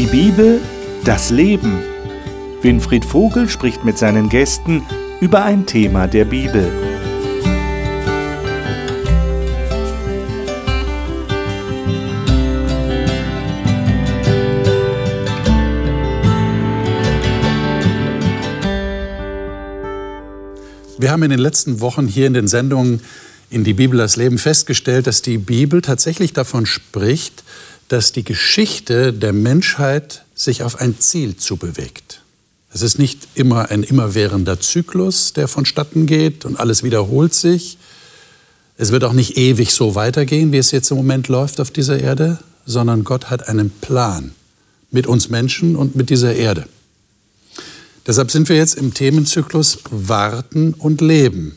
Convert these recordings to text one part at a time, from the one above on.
Die Bibel, das Leben. Winfried Vogel spricht mit seinen Gästen über ein Thema der Bibel. Wir haben in den letzten Wochen hier in den Sendungen in die Bibel das Leben festgestellt, dass die Bibel tatsächlich davon spricht, dass die Geschichte der Menschheit sich auf ein Ziel zubewegt. Es ist nicht immer ein immerwährender Zyklus, der vonstatten geht und alles wiederholt sich. Es wird auch nicht ewig so weitergehen, wie es jetzt im Moment läuft auf dieser Erde, sondern Gott hat einen Plan mit uns Menschen und mit dieser Erde. Deshalb sind wir jetzt im Themenzyklus Warten und Leben.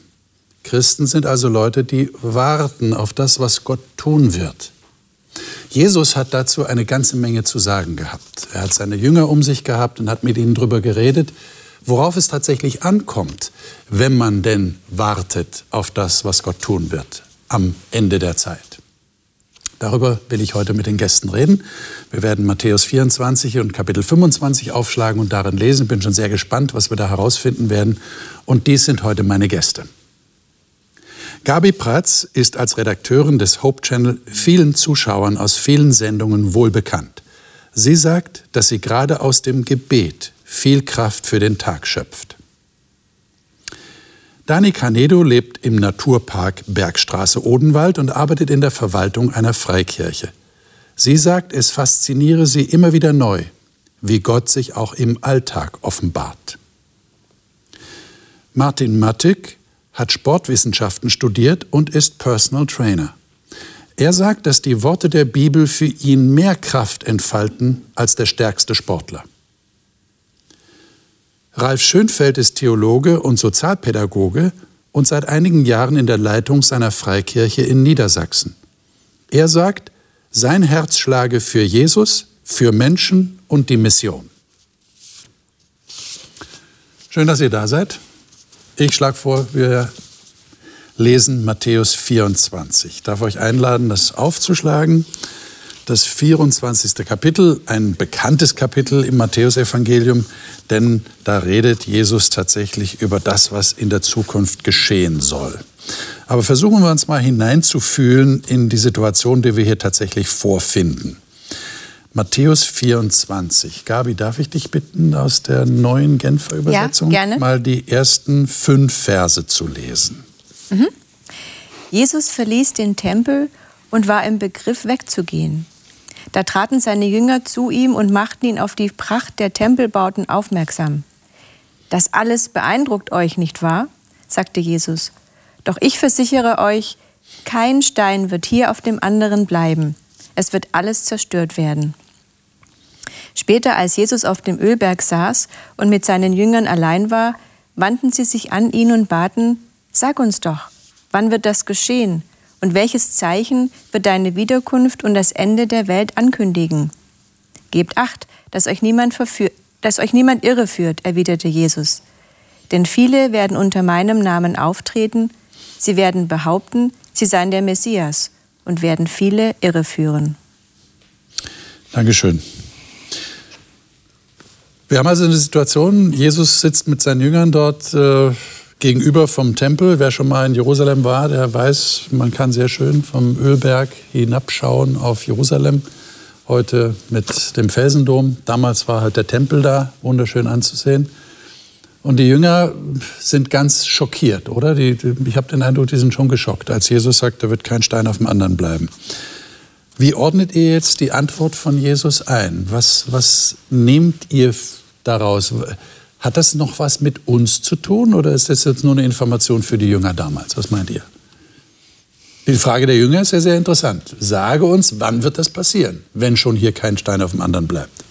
Christen sind also Leute, die warten auf das, was Gott tun wird. Jesus hat dazu eine ganze Menge zu sagen gehabt. Er hat seine Jünger um sich gehabt und hat mit ihnen darüber geredet, worauf es tatsächlich ankommt, wenn man denn wartet auf das, was Gott tun wird am Ende der Zeit. Darüber will ich heute mit den Gästen reden. Wir werden Matthäus 24 und Kapitel 25 aufschlagen und darin lesen. Bin schon sehr gespannt, was wir da herausfinden werden. Und dies sind heute meine Gäste. Gabi Pratz ist als Redakteurin des Hope Channel vielen Zuschauern aus vielen Sendungen wohl bekannt. Sie sagt, dass sie gerade aus dem Gebet viel Kraft für den Tag schöpft. Dani Canedo lebt im Naturpark Bergstraße Odenwald und arbeitet in der Verwaltung einer Freikirche. Sie sagt, es fasziniere sie immer wieder neu, wie Gott sich auch im Alltag offenbart. Martin Mattig hat Sportwissenschaften studiert und ist Personal Trainer. Er sagt, dass die Worte der Bibel für ihn mehr Kraft entfalten als der stärkste Sportler. Ralf Schönfeld ist Theologe und Sozialpädagoge und seit einigen Jahren in der Leitung seiner Freikirche in Niedersachsen. Er sagt, sein Herz schlage für Jesus, für Menschen und die Mission. Schön, dass ihr da seid. Ich schlage vor, wir lesen Matthäus 24. Ich darf euch einladen, das aufzuschlagen das 24. Kapitel, ein bekanntes Kapitel im Matthäusevangelium, denn da redet Jesus tatsächlich über das, was in der Zukunft geschehen soll. Aber versuchen wir uns mal hineinzufühlen in die Situation, die wir hier tatsächlich vorfinden. Matthäus 24. Gabi, darf ich dich bitten, aus der neuen Genfer Übersetzung ja, mal die ersten fünf Verse zu lesen? Mhm. Jesus verließ den Tempel und war im Begriff wegzugehen. Da traten seine Jünger zu ihm und machten ihn auf die Pracht der Tempelbauten aufmerksam. Das alles beeindruckt euch, nicht wahr? sagte Jesus. Doch ich versichere euch, kein Stein wird hier auf dem anderen bleiben. Es wird alles zerstört werden. Später, als Jesus auf dem Ölberg saß und mit seinen Jüngern allein war, wandten sie sich an ihn und baten, Sag uns doch, wann wird das geschehen? Und welches Zeichen wird deine Wiederkunft und das Ende der Welt ankündigen? Gebt acht, dass euch niemand, dass euch niemand irreführt, erwiderte Jesus. Denn viele werden unter meinem Namen auftreten, sie werden behaupten, sie seien der Messias und werden viele irreführen. Dankeschön. Wir haben also eine Situation, Jesus sitzt mit seinen Jüngern dort äh, gegenüber vom Tempel. Wer schon mal in Jerusalem war, der weiß, man kann sehr schön vom Ölberg hinabschauen auf Jerusalem. Heute mit dem Felsendom. Damals war halt der Tempel da, wunderschön anzusehen. Und die Jünger sind ganz schockiert, oder? Die, ich habe den Eindruck, die sind schon geschockt, als Jesus sagt, da wird kein Stein auf dem anderen bleiben. Wie ordnet ihr jetzt die Antwort von Jesus ein? Was, was nehmt ihr daraus? Hat das noch was mit uns zu tun oder ist das jetzt nur eine Information für die Jünger damals? Was meint ihr? Die Frage der Jünger ist ja sehr interessant. Sage uns, wann wird das passieren, wenn schon hier kein Stein auf dem anderen bleibt?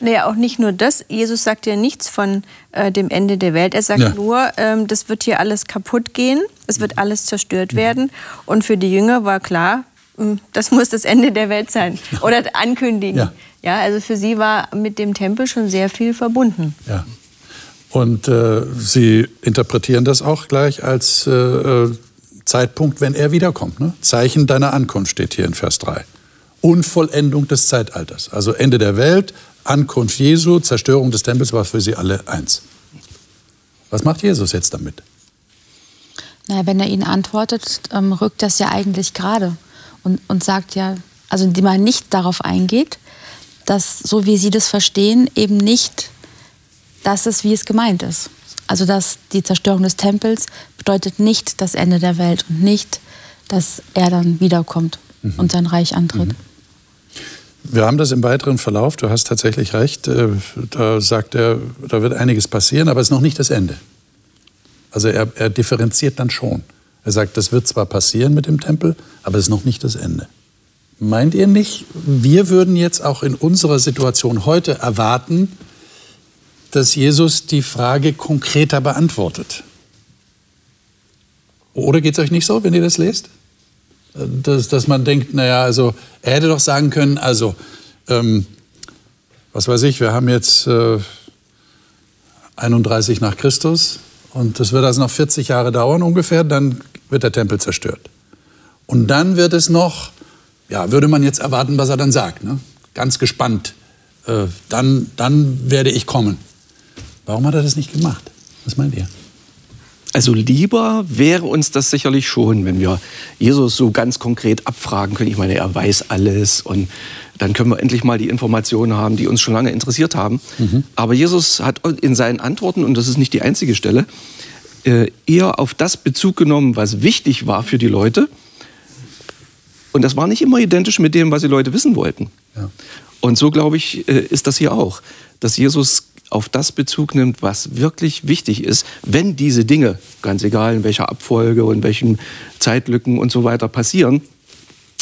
Naja, auch nicht nur das. Jesus sagt ja nichts von äh, dem Ende der Welt. Er sagt ja. nur, ähm, das wird hier alles kaputt gehen, es wird alles zerstört werden. Und für die Jünger war klar, hm, das muss das Ende der Welt sein oder ankündigen. Ja. Ja, also für sie war mit dem Tempel schon sehr viel verbunden. Ja. Und äh, sie interpretieren das auch gleich als äh, äh, Zeitpunkt, wenn er wiederkommt. Ne? Zeichen deiner Ankunft steht hier in Vers 3. Unvollendung des Zeitalters. Also Ende der Welt, Ankunft Jesu, Zerstörung des Tempels war für sie alle eins. Was macht Jesus jetzt damit? Naja, wenn er ihnen antwortet, ähm, rückt das ja eigentlich gerade und, und sagt ja, also die man nicht darauf eingeht, dass so wie sie das verstehen, eben nicht das ist, wie es gemeint ist. Also dass die Zerstörung des Tempels bedeutet nicht das Ende der Welt und nicht, dass er dann wiederkommt mhm. und sein Reich antritt. Mhm. Wir haben das im weiteren Verlauf, du hast tatsächlich recht, äh, da sagt er, da wird einiges passieren, aber es ist noch nicht das Ende. Also er, er differenziert dann schon. Er sagt, das wird zwar passieren mit dem Tempel, aber es ist noch nicht das Ende. Meint ihr nicht, wir würden jetzt auch in unserer Situation heute erwarten, dass Jesus die Frage konkreter beantwortet? Oder geht es euch nicht so, wenn ihr das lest? Dass, dass man denkt, naja, also er hätte doch sagen können, also, ähm, was weiß ich, wir haben jetzt äh, 31 nach Christus und das wird also noch 40 Jahre dauern ungefähr, dann wird der Tempel zerstört. Und dann wird es noch, ja, würde man jetzt erwarten, was er dann sagt. Ne? Ganz gespannt. Äh, dann, dann werde ich kommen. Warum hat er das nicht gemacht? Was meint ihr? Also lieber wäre uns das sicherlich schon, wenn wir Jesus so ganz konkret abfragen können. Ich meine, er weiß alles und dann können wir endlich mal die Informationen haben, die uns schon lange interessiert haben. Mhm. Aber Jesus hat in seinen Antworten, und das ist nicht die einzige Stelle, äh, eher auf das Bezug genommen, was wichtig war für die Leute. Und das war nicht immer identisch mit dem, was die Leute wissen wollten. Ja. Und so, glaube ich, äh, ist das hier auch, dass Jesus auf das Bezug nimmt, was wirklich wichtig ist, wenn diese Dinge, ganz egal in welcher Abfolge und welchen Zeitlücken und so weiter passieren,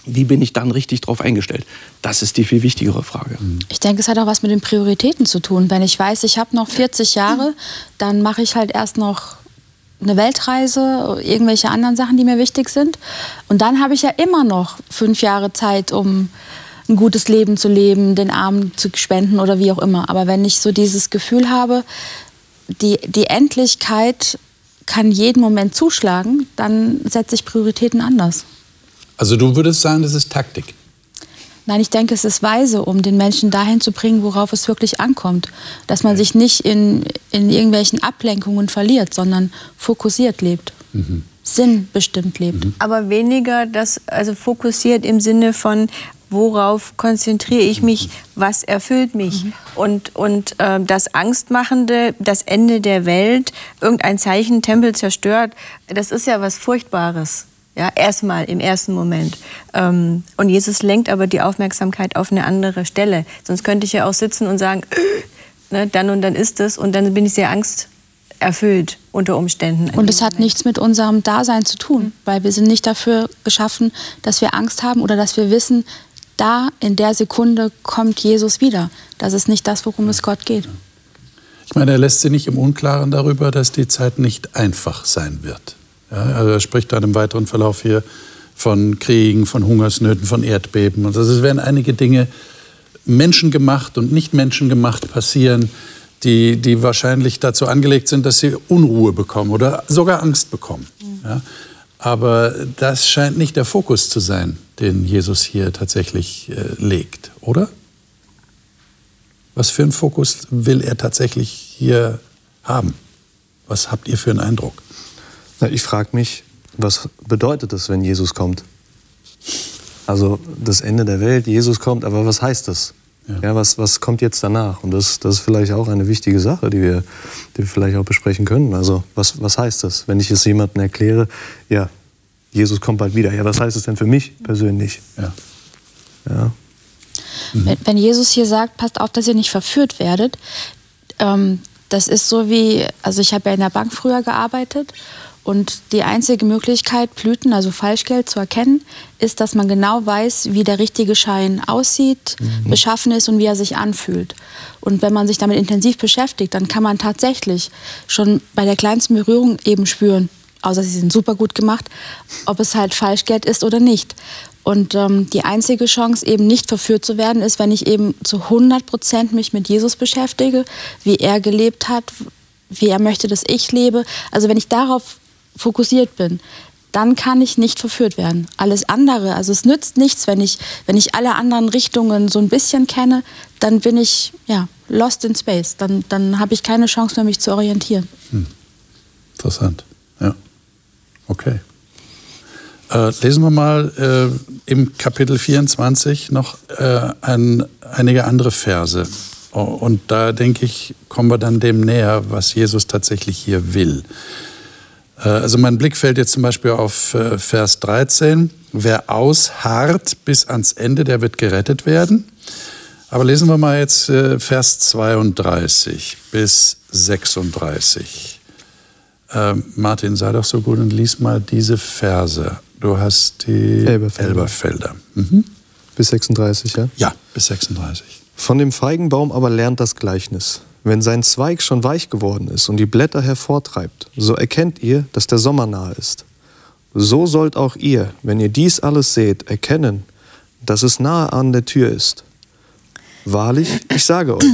wie bin ich dann richtig drauf eingestellt? Das ist die viel wichtigere Frage. Mhm. Ich denke, es hat auch was mit den Prioritäten zu tun. Wenn ich weiß, ich habe noch 40 Jahre, dann mache ich halt erst noch eine Weltreise, irgendwelche anderen Sachen, die mir wichtig sind. Und dann habe ich ja immer noch fünf Jahre Zeit, um ein gutes Leben zu leben, den Armen zu spenden oder wie auch immer. Aber wenn ich so dieses Gefühl habe, die, die Endlichkeit kann jeden Moment zuschlagen, dann setze ich Prioritäten anders. Also du würdest sagen, das ist Taktik? Nein, ich denke, es ist weise, um den Menschen dahin zu bringen, worauf es wirklich ankommt. Dass man sich nicht in, in irgendwelchen Ablenkungen verliert, sondern fokussiert lebt. Mhm. Sinnbestimmt lebt. Mhm. Aber weniger das, also fokussiert im Sinne von, worauf konzentriere ich mich, was erfüllt mich. Mhm. Und, und äh, das Angstmachende, das Ende der Welt, irgendein Zeichen, Tempel zerstört, das ist ja was Furchtbares. Ja, erstmal im ersten Moment. Ähm, und Jesus lenkt aber die Aufmerksamkeit auf eine andere Stelle. Sonst könnte ich ja auch sitzen und sagen, ne, dann und dann ist es und dann bin ich sehr angsterfüllt unter Umständen. Und es hat nichts mit unserem Dasein zu tun, mhm. weil wir sind nicht dafür geschaffen, dass wir Angst haben oder dass wir wissen, da in der Sekunde kommt Jesus wieder. Das ist nicht das, worum es Gott geht. Ich meine, er lässt sie nicht im Unklaren darüber, dass die Zeit nicht einfach sein wird. Ja, also er spricht dann im weiteren Verlauf hier von Kriegen, von Hungersnöten, von Erdbeben. Und also es werden einige Dinge menschengemacht und nicht menschengemacht passieren, die, die wahrscheinlich dazu angelegt sind, dass sie Unruhe bekommen oder sogar Angst bekommen. Ja? Aber das scheint nicht der Fokus zu sein, den Jesus hier tatsächlich äh, legt, oder? Was für einen Fokus will er tatsächlich hier haben? Was habt ihr für einen Eindruck? Ich frage mich, was bedeutet es, wenn Jesus kommt? Also das Ende der Welt, Jesus kommt, aber was heißt das? Ja. ja, was, was kommt jetzt danach? Und das, das ist vielleicht auch eine wichtige Sache, die wir, die wir vielleicht auch besprechen können. Also was, was heißt das, wenn ich es jemandem erkläre, ja, Jesus kommt bald wieder. Ja, was heißt es denn für mich persönlich? Ja. ja. Mhm. Wenn, wenn, Jesus hier sagt, passt auf, dass ihr nicht verführt werdet, ähm, das ist so wie, also ich habe ja in der Bank früher gearbeitet und die einzige Möglichkeit, Blüten, also Falschgeld zu erkennen, ist, dass man genau weiß, wie der richtige Schein aussieht, mhm. beschaffen ist und wie er sich anfühlt. Und wenn man sich damit intensiv beschäftigt, dann kann man tatsächlich schon bei der kleinsten Berührung eben spüren, außer sie sind super gut gemacht, ob es halt Falschgeld ist oder nicht. Und ähm, die einzige Chance, eben nicht verführt zu werden, ist, wenn ich eben zu 100 Prozent mich mit Jesus beschäftige, wie er gelebt hat, wie er möchte, dass ich lebe. Also wenn ich darauf fokussiert bin, dann kann ich nicht verführt werden. Alles andere, also es nützt nichts, wenn ich, wenn ich alle anderen Richtungen so ein bisschen kenne, dann bin ich ja, lost in space. Dann, dann habe ich keine Chance mehr, mich zu orientieren. Hm. Interessant, ja. Okay. Äh, lesen wir mal äh, im Kapitel 24 noch äh, ein, einige andere Verse. Und da denke ich, kommen wir dann dem näher, was Jesus tatsächlich hier will. Äh, also mein Blick fällt jetzt zum Beispiel auf äh, Vers 13. Wer ausharrt bis ans Ende, der wird gerettet werden. Aber lesen wir mal jetzt äh, Vers 32 bis 36. Martin, sei doch so gut und lies mal diese Verse. Du hast die Elberfelder. Elberfelder. Mhm. Bis 36, ja? Ja, bis 36. Von dem Feigenbaum aber lernt das Gleichnis. Wenn sein Zweig schon weich geworden ist und die Blätter hervortreibt, so erkennt ihr, dass der Sommer nahe ist. So sollt auch ihr, wenn ihr dies alles seht, erkennen, dass es nahe an der Tür ist. Wahrlich, ich sage euch,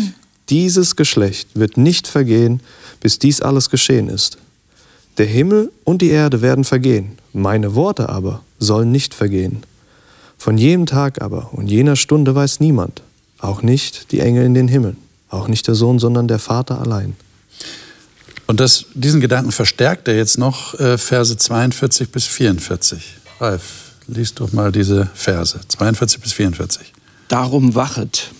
dieses Geschlecht wird nicht vergehen, bis dies alles geschehen ist. Der Himmel und die Erde werden vergehen, meine Worte aber sollen nicht vergehen. Von jenem Tag aber und jener Stunde weiß niemand, auch nicht die Engel in den Himmeln, auch nicht der Sohn, sondern der Vater allein. Und das, diesen Gedanken verstärkt er jetzt noch, äh, Verse 42 bis 44. Ralf, liest doch mal diese Verse, 42 bis 44. Darum wachet,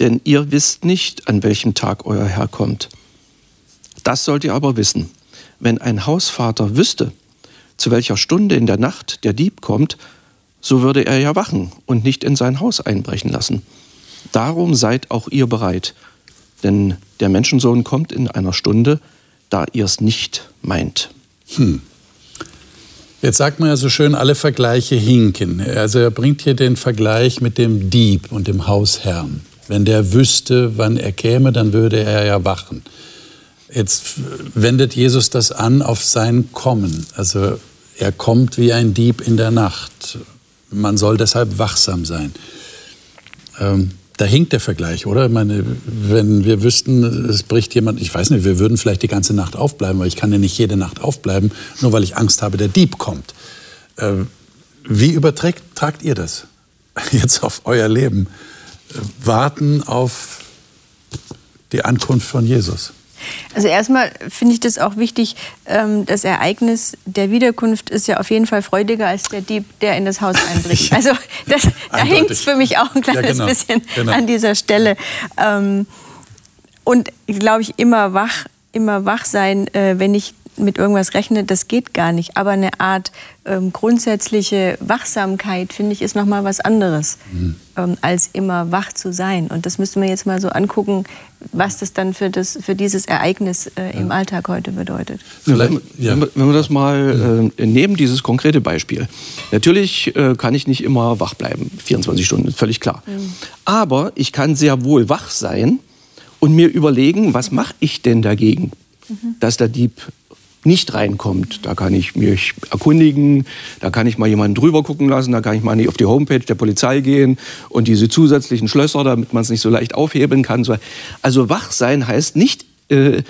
denn ihr wisst nicht, an welchem Tag euer Herr kommt. Das sollt ihr aber wissen. Wenn ein Hausvater wüsste, zu welcher Stunde in der Nacht der Dieb kommt, so würde er ja wachen und nicht in sein Haus einbrechen lassen. Darum seid auch ihr bereit, denn der Menschensohn kommt in einer Stunde, da ihr es nicht meint. Hm. Jetzt sagt man ja so schön, alle Vergleiche hinken. Also er bringt hier den Vergleich mit dem Dieb und dem Hausherrn. Wenn der wüsste, wann er käme, dann würde er ja wachen. Jetzt wendet Jesus das an auf sein Kommen. Also er kommt wie ein Dieb in der Nacht. Man soll deshalb wachsam sein. Ähm, da hinkt der Vergleich, oder? Ich meine, wenn wir wüssten, es bricht jemand, ich weiß nicht, wir würden vielleicht die ganze Nacht aufbleiben, weil ich kann ja nicht jede Nacht aufbleiben, nur weil ich Angst habe, der Dieb kommt. Äh, wie übertragt tragt ihr das jetzt auf euer Leben? Warten auf die Ankunft von Jesus. Also erstmal finde ich das auch wichtig, ähm, das Ereignis der Wiederkunft ist ja auf jeden Fall freudiger als der Dieb, der in das Haus einbricht. Also das, da hängt es für mich auch ein kleines ja, genau. bisschen genau. an dieser Stelle. Ähm, und glaube ich, immer wach, immer wach sein, äh, wenn ich mit irgendwas rechne, das geht gar nicht. Aber eine Art ähm, grundsätzliche Wachsamkeit, finde ich, ist noch mal was anderes, mhm. ähm, als immer wach zu sein. Und das müsste man jetzt mal so angucken, was das dann für, das, für dieses Ereignis äh, im ja. Alltag heute bedeutet. Wenn, ja. wenn, wir das mal äh, nehmen, dieses konkrete Beispiel. Natürlich äh, kann ich nicht immer wach bleiben, 24 Stunden, völlig klar. Mhm. Aber ich kann sehr wohl wach sein und mir überlegen, was mache ich denn dagegen, mhm. dass der Dieb nicht reinkommt. Da kann ich mich erkundigen, da kann ich mal jemanden drüber gucken lassen, da kann ich mal nicht auf die Homepage der Polizei gehen und diese zusätzlichen Schlösser, damit man es nicht so leicht aufhebeln kann. Also wach sein heißt nicht äh,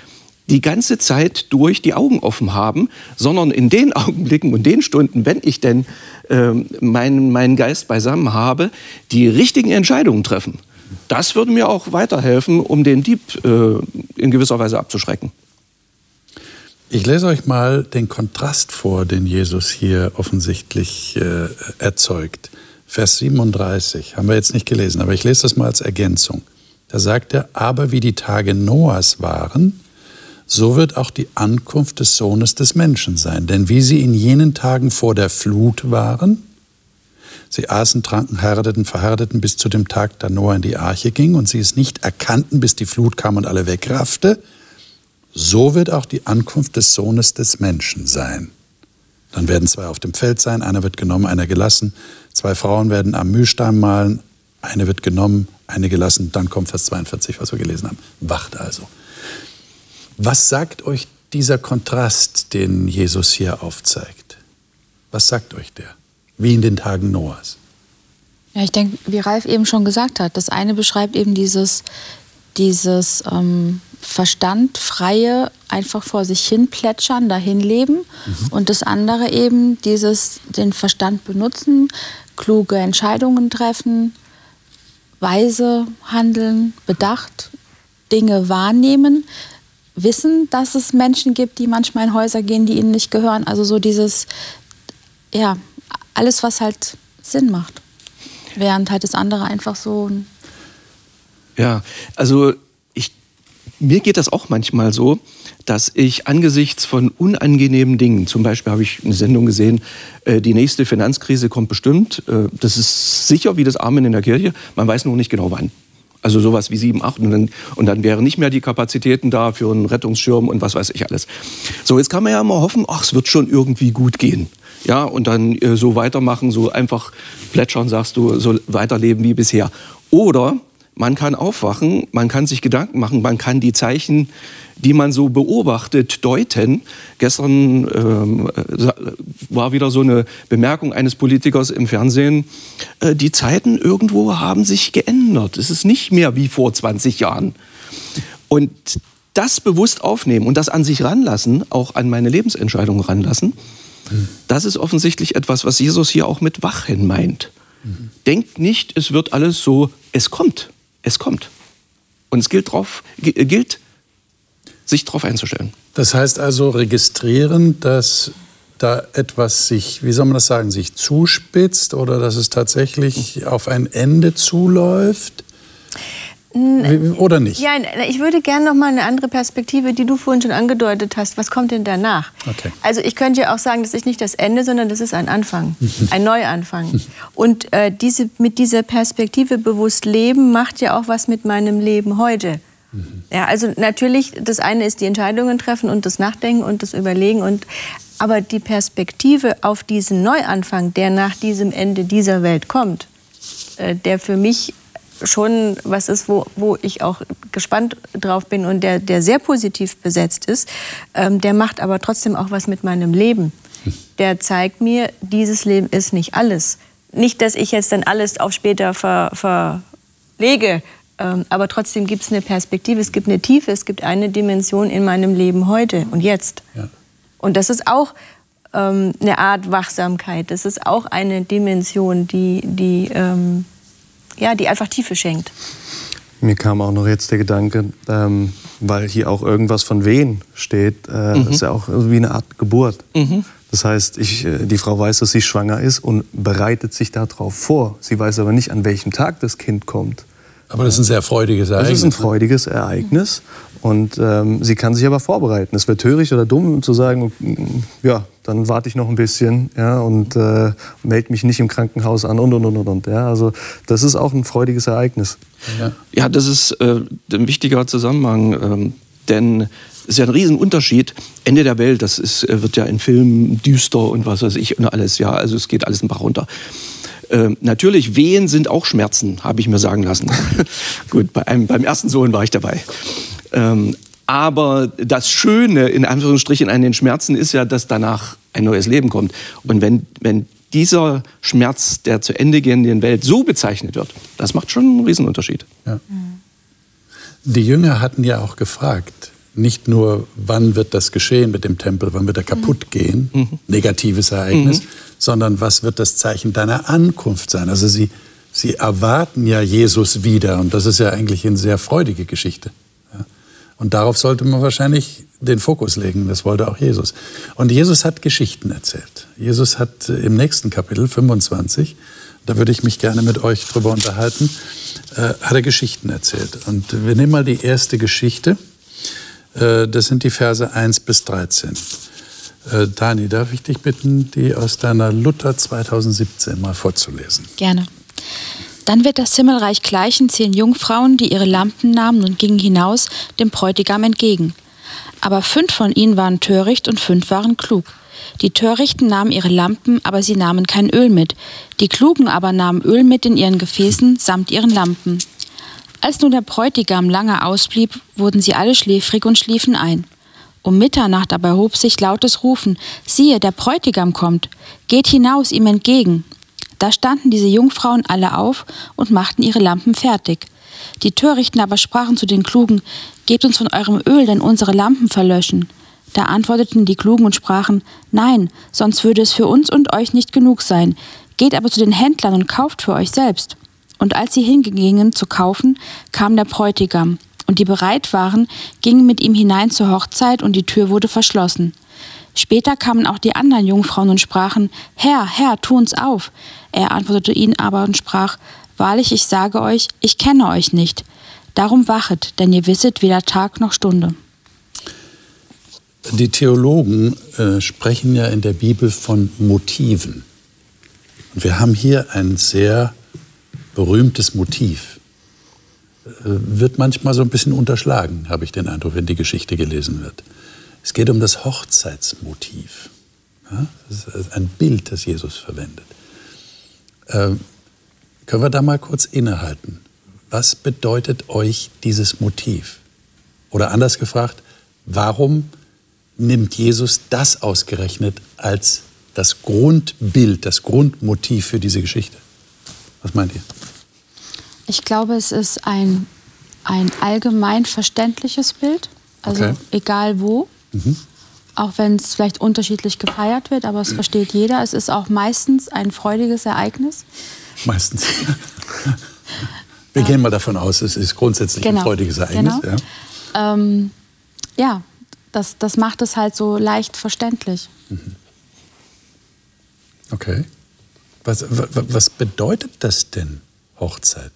die ganze Zeit durch die Augen offen haben, sondern in den Augenblicken und den Stunden, wenn ich denn äh, meinen, meinen Geist beisammen habe, die richtigen Entscheidungen treffen. Das würde mir auch weiterhelfen, um den Dieb äh, in gewisser Weise abzuschrecken. Ich lese euch mal den Kontrast vor, den Jesus hier offensichtlich äh, erzeugt. Vers 37 haben wir jetzt nicht gelesen, aber ich lese das mal als Ergänzung. Da sagt er, aber wie die Tage Noahs waren, so wird auch die Ankunft des Sohnes des Menschen sein. Denn wie sie in jenen Tagen vor der Flut waren, sie aßen, tranken, heirateten, verheirateten bis zu dem Tag, da Noah in die Arche ging und sie es nicht erkannten, bis die Flut kam und alle wegraffte, so wird auch die Ankunft des Sohnes des Menschen sein. Dann werden zwei auf dem Feld sein, einer wird genommen, einer gelassen. Zwei Frauen werden am Mühlstein malen, eine wird genommen, eine gelassen. Dann kommt Vers 42, was wir gelesen haben. Wacht also. Was sagt euch dieser Kontrast, den Jesus hier aufzeigt? Was sagt euch der? Wie in den Tagen Noahs. Ja, ich denke, wie Ralf eben schon gesagt hat, das eine beschreibt eben dieses dieses ähm, verstandfreie einfach vor sich hin plätschern, dahin leben mhm. und das andere eben dieses den Verstand benutzen, kluge Entscheidungen treffen, weise handeln, bedacht Dinge wahrnehmen, wissen, dass es Menschen gibt, die manchmal in Häuser gehen, die ihnen nicht gehören. Also so dieses, ja, alles, was halt Sinn macht. Während halt das andere einfach so. Ja, also ich, mir geht das auch manchmal so, dass ich angesichts von unangenehmen Dingen, zum Beispiel habe ich eine Sendung gesehen, äh, die nächste Finanzkrise kommt bestimmt. Äh, das ist sicher wie das Amen in der Kirche, man weiß nur nicht genau wann. Also sowas wie 7, 8 und dann, und dann wären nicht mehr die Kapazitäten da für einen Rettungsschirm und was weiß ich alles. So, jetzt kann man ja immer hoffen, ach, es wird schon irgendwie gut gehen. Ja, und dann äh, so weitermachen, so einfach plätschern, sagst du, so weiterleben wie bisher. Oder man kann aufwachen, man kann sich Gedanken machen, man kann die Zeichen, die man so beobachtet, deuten. Gestern ähm, war wieder so eine Bemerkung eines Politikers im Fernsehen, äh, die Zeiten irgendwo haben sich geändert. Es ist nicht mehr wie vor 20 Jahren. Und das bewusst aufnehmen und das an sich ranlassen, auch an meine Lebensentscheidungen ranlassen, mhm. das ist offensichtlich etwas, was Jesus hier auch mit Wachen meint. Mhm. Denkt nicht, es wird alles so, es kommt es kommt. Und es gilt, drauf, gilt sich darauf einzustellen. Das heißt also registrieren, dass da etwas sich, wie soll man das sagen, sich zuspitzt oder dass es tatsächlich auf ein Ende zuläuft? Oder nicht? Ja, ich würde gerne noch mal eine andere Perspektive, die du vorhin schon angedeutet hast. Was kommt denn danach? Okay. Also ich könnte ja auch sagen, das ist nicht das Ende, sondern das ist ein Anfang, ein Neuanfang. Und äh, diese, mit dieser Perspektive bewusst leben macht ja auch was mit meinem Leben heute. Mhm. Ja, also natürlich, das eine ist die Entscheidungen treffen und das Nachdenken und das Überlegen und aber die Perspektive auf diesen Neuanfang, der nach diesem Ende dieser Welt kommt, äh, der für mich schon was ist, wo, wo ich auch gespannt drauf bin und der, der sehr positiv besetzt ist, ähm, der macht aber trotzdem auch was mit meinem Leben. Der zeigt mir, dieses Leben ist nicht alles. Nicht, dass ich jetzt dann alles auf später ver, verlege, ähm, aber trotzdem gibt es eine Perspektive, es gibt eine Tiefe, es gibt eine Dimension in meinem Leben heute und jetzt. Ja. Und das ist auch ähm, eine Art Wachsamkeit, das ist auch eine Dimension, die, die ähm, ja, die einfach Tiefe schenkt. Mir kam auch noch jetzt der Gedanke, ähm, weil hier auch irgendwas von Wehen steht, äh, mhm. ist ja auch wie eine Art Geburt. Mhm. Das heißt, ich, äh, die Frau weiß, dass sie schwanger ist und bereitet sich darauf vor. Sie weiß aber nicht, an welchem Tag das Kind kommt. Aber das ist ein sehr freudiges Ereignis. Das ist ein freudiges Ereignis. Und ähm, sie kann sich aber vorbereiten. Es wäre töricht oder dumm zu sagen, ja, dann warte ich noch ein bisschen ja, und äh, melde mich nicht im Krankenhaus an und und und und. Ja. Also das ist auch ein freudiges Ereignis. Ja, ja das ist äh, ein wichtiger Zusammenhang, ähm, denn es ist ja ein Riesenunterschied. Ende der Welt, das ist, äh, wird ja in Filmen düster und was weiß ich und alles. Ja, also es geht alles ein paar runter. Ähm, natürlich, Wehen sind auch Schmerzen, habe ich mir sagen lassen. Gut, bei einem, beim ersten Sohn war ich dabei. Ähm, aber das Schöne, in Anführungsstrichen, an den Schmerzen ist ja, dass danach ein neues Leben kommt. Und wenn, wenn dieser Schmerz der zu Ende gehenden Welt so bezeichnet wird, das macht schon einen Riesenunterschied. Ja. Die Jünger hatten ja auch gefragt, nicht nur, wann wird das geschehen mit dem Tempel, wann wird er kaputt mhm. gehen, mhm. negatives Ereignis, mhm. sondern was wird das Zeichen deiner Ankunft sein? Also sie, sie erwarten ja Jesus wieder und das ist ja eigentlich eine sehr freudige Geschichte. Und darauf sollte man wahrscheinlich den Fokus legen. Das wollte auch Jesus. Und Jesus hat Geschichten erzählt. Jesus hat im nächsten Kapitel 25, da würde ich mich gerne mit euch drüber unterhalten, äh, hat er Geschichten erzählt. Und wir nehmen mal die erste Geschichte. Äh, das sind die Verse 1 bis 13. Äh, Dani, darf ich dich bitten, die aus deiner Luther 2017 mal vorzulesen? Gerne. Dann wird das Himmelreich gleichen zehn Jungfrauen, die ihre Lampen nahmen und gingen hinaus dem Bräutigam entgegen. Aber fünf von ihnen waren töricht und fünf waren klug. Die Törichten nahmen ihre Lampen, aber sie nahmen kein Öl mit. Die Klugen aber nahmen Öl mit in ihren Gefäßen samt ihren Lampen. Als nun der Bräutigam lange ausblieb, wurden sie alle schläfrig und schliefen ein. Um Mitternacht aber hob sich lautes Rufen, siehe, der Bräutigam kommt, geht hinaus ihm entgegen. Da standen diese Jungfrauen alle auf und machten ihre Lampen fertig. Die Törichten aber sprachen zu den Klugen, Gebt uns von eurem Öl, denn unsere Lampen verlöschen. Da antworteten die Klugen und sprachen, Nein, sonst würde es für uns und euch nicht genug sein. Geht aber zu den Händlern und kauft für euch selbst. Und als sie hingingen zu kaufen, kam der Bräutigam. Und die bereit waren, gingen mit ihm hinein zur Hochzeit, und die Tür wurde verschlossen. Später kamen auch die anderen Jungfrauen und sprachen, Herr, Herr, tu uns auf. Er antwortete ihnen aber und sprach, Wahrlich, ich sage euch, ich kenne euch nicht. Darum wachet, denn ihr wisset weder Tag noch Stunde. Die Theologen äh, sprechen ja in der Bibel von Motiven. Und wir haben hier ein sehr berühmtes Motiv. Äh, wird manchmal so ein bisschen unterschlagen, habe ich den Eindruck, wenn die Geschichte gelesen wird. Es geht um das Hochzeitsmotiv. Das ist ein Bild, das Jesus verwendet. Äh, können wir da mal kurz innehalten? Was bedeutet euch dieses Motiv? Oder anders gefragt, warum nimmt Jesus das ausgerechnet als das Grundbild, das Grundmotiv für diese Geschichte? Was meint ihr? Ich glaube, es ist ein, ein allgemein verständliches Bild, also Okay. egal wo. Mhm. Auch wenn es vielleicht unterschiedlich gefeiert wird, aber es versteht jeder. Es ist auch meistens ein freudiges Ereignis. Meistens. Wir gehen mal davon aus, es ist grundsätzlich ein freudiges Ereignis. Genau. Ähm, ja, das, das macht es halt so leicht verständlich. Ja. Okay. Was, wa- wa- was bedeutet das denn, Hochzeit?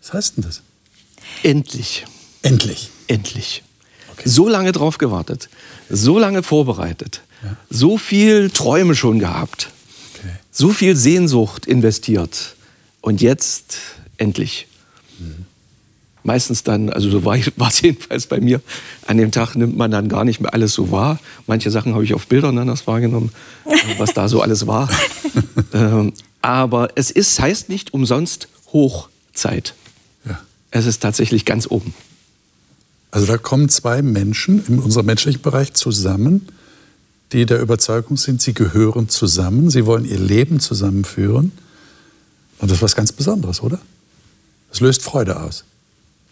Was heißt denn das? Endlich, Endlich. endlich. Okay. So lange drauf gewartet, so lange vorbereitet, Ja. so viel Träume schon gehabt, Okay. so viel Sehnsucht investiert und jetzt endlich. Meistens dann, also so war war es jedenfalls bei mir, an dem Tag nimmt man dann gar nicht mehr alles so wahr. Manche Sachen habe ich auf Bildern anders wahrgenommen, was da so alles war. ähm, aber es ist, heißt nicht umsonst Hochzeit. Ja. Es ist tatsächlich ganz oben. Also da kommen zwei Menschen in unserem menschlichen Bereich zusammen, die der Überzeugung sind, sie gehören zusammen, sie wollen ihr Leben zusammenführen. Und das ist was ganz Besonderes, oder? Das löst Freude aus.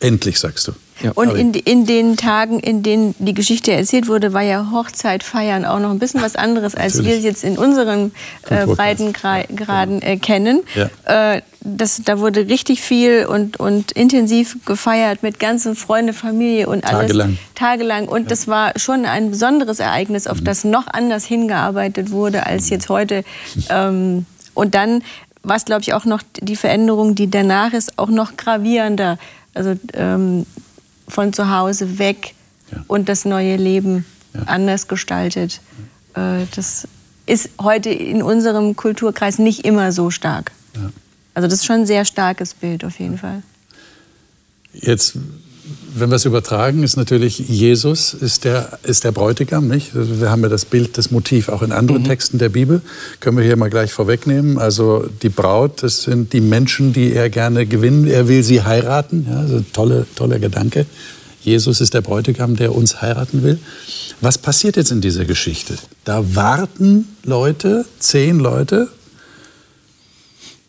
Endlich, sagst du. Ja. Und in, in den Tagen, in denen die Geschichte erzählt wurde, war ja Hochzeit feiern auch noch ein bisschen was anderes, als wir Natürlich. jetzt in unseren äh, Kulturkreis. Breitengraden äh, kennen. Ja. Äh, das, da wurde richtig viel und, und intensiv gefeiert mit ganzen Freunde, Familie und alles. Tagelang. Tagelang. Und das war schon ein besonderes Ereignis, auf das noch anders hingearbeitet wurde als jetzt heute. Ähm, und dann war es, glaube ich, auch noch die Veränderung, die danach ist, auch noch gravierender. Also ähm, von zu Hause weg Ja. und das neue Leben Ja. anders gestaltet. Äh, das ist heute in unserem Kulturkreis nicht immer so stark. Ja. Also das ist schon ein sehr starkes Bild auf jeden Fall. Jetzt, wenn wir es übertragen, ist natürlich Jesus ist der, ist der Bräutigam, nicht? Wir haben ja das Bild, das Motiv auch in anderen Texten der Bibel. Können wir hier mal gleich vorwegnehmen. Also die Braut, das sind die Menschen, die er gerne gewinnen. Er will sie heiraten. Ja, also tolle, toller Gedanke. Jesus ist der Bräutigam, der uns heiraten will. Was passiert jetzt in dieser Geschichte? Da warten Leute, zehn Leute,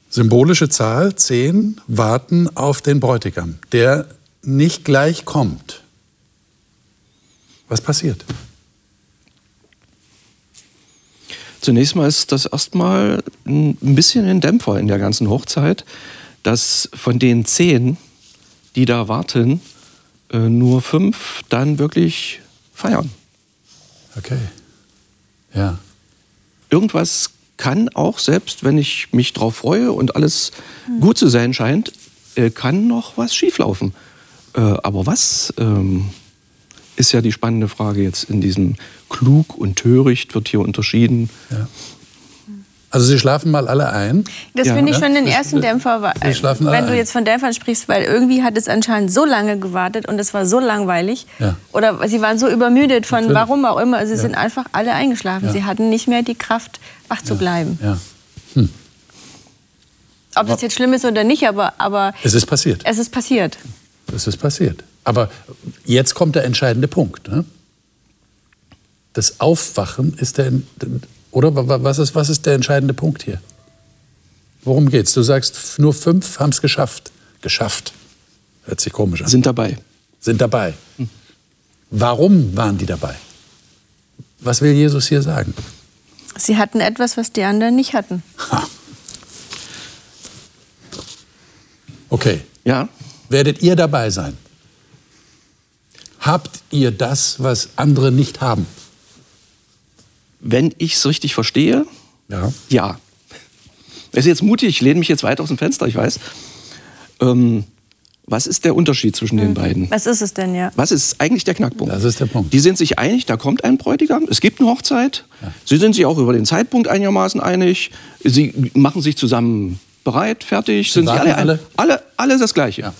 symbolische Zahl, zehn, warten auf den Bräutigam, der nicht gleich kommt. Was passiert? Zunächst mal ist das erstmal ein bisschen ein Dämpfer in der ganzen Hochzeit, dass von den zehn, die da warten, äh, nur fünf dann wirklich feiern. Okay. Ja. Irgendwas kann auch, selbst wenn ich mich drauf freue und alles gut zu sein scheint, äh, kann noch was schieflaufen. Äh, aber was ähm, ist ja die spannende Frage jetzt in diesem klug und töricht wird hier unterschieden. ja. Also Sie schlafen mal alle ein. Das Ja, finde ich schon den ersten Dämpfer, weil- wir schlafen alle wenn du ein. jetzt von Dämpfern sprichst, weil irgendwie hat es anscheinend so lange gewartet und es war so langweilig. Ja. Oder sie waren so übermüdet von Natürlich. warum auch immer. Sie Ja. sind einfach alle eingeschlafen. Ja. Sie hatten nicht mehr die Kraft, wach zu bleiben. Ja. Ob das jetzt schlimm ist oder nicht, aber, aber Es ist passiert. es ist passiert. Es ist passiert. Aber jetzt kommt der entscheidende Punkt. Ne? Das Aufwachen ist der. Oder wa- wa- was ist, was ist der entscheidende Punkt hier? Worum geht's? Du sagst, nur fünf haben es geschafft. geschafft. Hört sich komisch an. Sind dabei. Sind dabei. Warum waren die dabei? Was will Jesus hier sagen? Sie hatten etwas, was die anderen nicht hatten. Ha. Okay. Ja. Werdet ihr dabei sein? Habt ihr das, was andere nicht haben? Wenn ich es richtig verstehe, Ja. ja. Das ist jetzt mutig, ich lehne mich jetzt weit aus dem Fenster, ich weiß. Ähm, was ist der Unterschied zwischen den beiden? Was ist es denn, ja? Was ist eigentlich der Knackpunkt? Das ist der Punkt. Die sind sich einig, da kommt ein Bräutigam, es gibt eine Hochzeit. Sie sind sich auch über den Zeitpunkt einigermaßen einig. Sie machen sich zusammen bereit, fertig. Sind sich sagen alle, alle? alle, alle das Gleiche.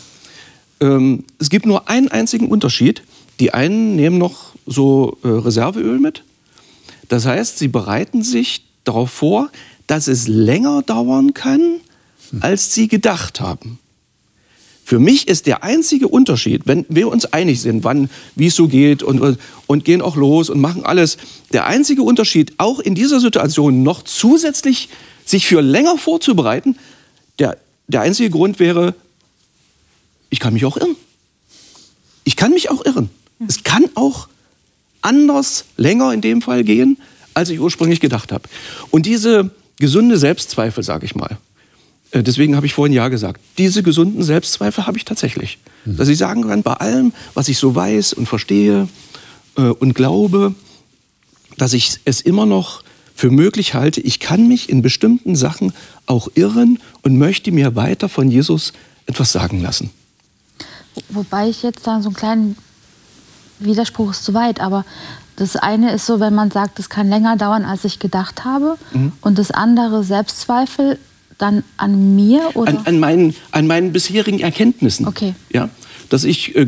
Ähm, es gibt nur einen einzigen Unterschied. Die einen nehmen noch so äh, Reserveöl mit. Das heißt, sie bereiten sich darauf vor, dass es länger dauern kann, als sie gedacht haben. Für mich ist der einzige Unterschied, wenn wir uns einig sind, wann, wie es so geht und, und gehen auch los und machen alles, der einzige Unterschied, auch in dieser Situation noch zusätzlich sich für länger vorzubereiten, der, der einzige Grund wäre, ich kann mich auch irren. Ich kann mich auch irren. Es kann auch anders, länger in dem Fall gehen, als ich ursprünglich gedacht habe. Und diese gesunde Selbstzweifel, sage ich mal, äh, deswegen habe ich vorhin Ja gesagt, diese gesunden Selbstzweifel habe ich tatsächlich. Dass ich sagen kann, bei allem, was ich so weiß und verstehe äh, und glaube, dass ich es immer noch für möglich halte, ich kann mich in bestimmten Sachen auch irren und möchte mir weiter von Jesus etwas sagen lassen. Wobei ich jetzt da so einen kleinen Widerspruch ist zu weit, aber das eine ist so, wenn man sagt, es kann länger dauern, als ich gedacht habe, Mhm. und das andere Selbstzweifel dann an mir oder an, an, meinen, an meinen bisherigen Erkenntnissen. Okay. Ja, dass ich, äh,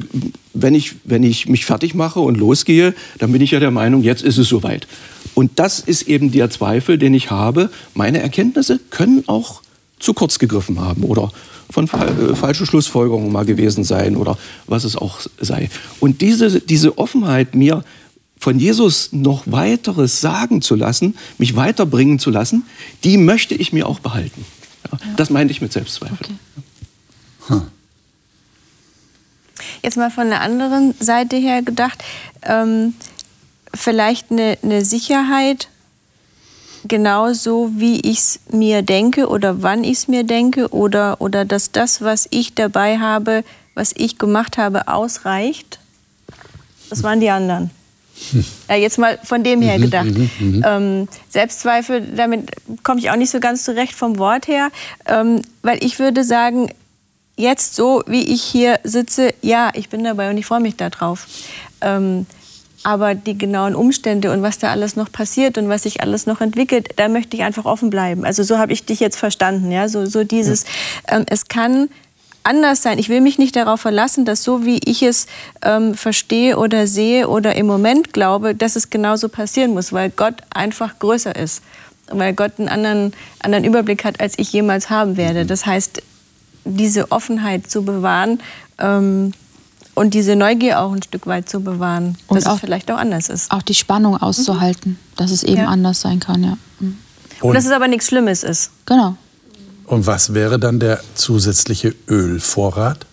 wenn ich, wenn ich mich fertig mache und losgehe, dann bin ich ja der Meinung, jetzt ist es soweit. Und das ist eben der Zweifel, den ich habe. Meine Erkenntnisse können auch zu kurz gegriffen haben oder von fa äh, falsche Schlussfolgerungen mal gewesen sein oder was es auch sei. Und diese, diese Offenheit, mir von Jesus noch weiteres sagen zu lassen, mich weiterbringen zu lassen, die möchte ich mir auch behalten. Ja, Das meinte ich mit Selbstzweifel. Okay. Jetzt mal von der anderen Seite her gedacht, ähm, vielleicht eine, eine Sicherheit, genauso wie ich es mir denke oder wann ich es mir denke oder, oder dass das, was ich dabei habe, was ich gemacht habe, ausreicht. Das waren die anderen. Ja, jetzt mal von dem her gedacht. Ähm, Selbstzweifel, damit komme ich auch nicht so ganz zurecht vom Wort her, ähm, weil ich würde sagen, jetzt so, wie ich hier sitze, ja, ich bin dabei und ich freue mich darauf. Ähm, aber die genauen Umstände und was da alles noch passiert und was sich alles noch entwickelt, da möchte ich einfach offen bleiben. Also so habe ich dich jetzt verstanden, ja, so, so dieses, ähm, es kann anders sein. Ich will mich nicht darauf verlassen, dass so wie ich es ähm, verstehe oder sehe oder im Moment glaube, dass es genauso passieren muss, weil Gott einfach größer ist. Und weil Gott einen anderen, anderen Überblick hat, als ich jemals haben werde. Das heißt, diese Offenheit zu bewahren ähm, und diese Neugier auch ein Stück weit zu bewahren, Und dass auch- es vielleicht auch anders ist. auch die Spannung auszuhalten, dass es eben Ja. anders sein kann, ja. Mhm. Und dass es aber nichts Schlimmes ist. Genau. Und was wäre dann der zusätzliche Ölvorrat?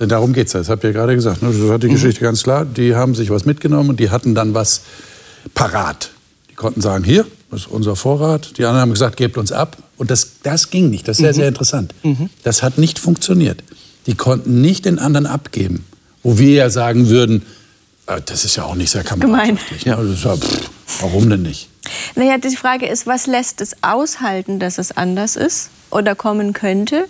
Denn darum geht es ja. Das habt ihr gerade gesagt. Ne? Das hat die Geschichte ganz klar. Die haben sich was mitgenommen und die hatten dann was parat. Die konnten sagen, hier, das ist unser Vorrat. Die anderen haben gesagt, gebt uns ab. Und das, das ging nicht. Das ist sehr, sehr interessant. Das hat nicht funktioniert. Die konnten nicht den anderen abgeben. Wo wir ja sagen würden, äh, das ist ja auch nicht sehr kameradschaftlich. Ne? Das ist ja, pff, warum denn nicht? Naja, die Frage ist, was lässt es aushalten, dass es anders ist oder kommen könnte?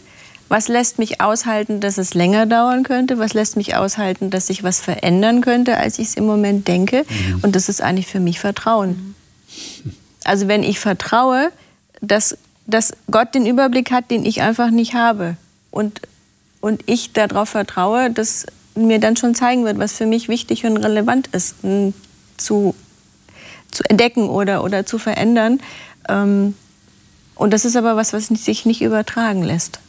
Was lässt mich aushalten, dass es länger dauern könnte? Was lässt mich aushalten, dass sich was verändern könnte, als ich es im Moment denke? Und das ist eigentlich für mich Vertrauen. Also wenn ich vertraue, dass, dass Gott den Überblick hat, den ich einfach nicht habe. Und, und ich darauf vertraue, dass mir dann schon zeigen wird, was für mich wichtig und relevant ist, zu, zu entdecken oder, oder zu verändern. Ähm, und das ist aber was, was sich nicht übertragen lässt.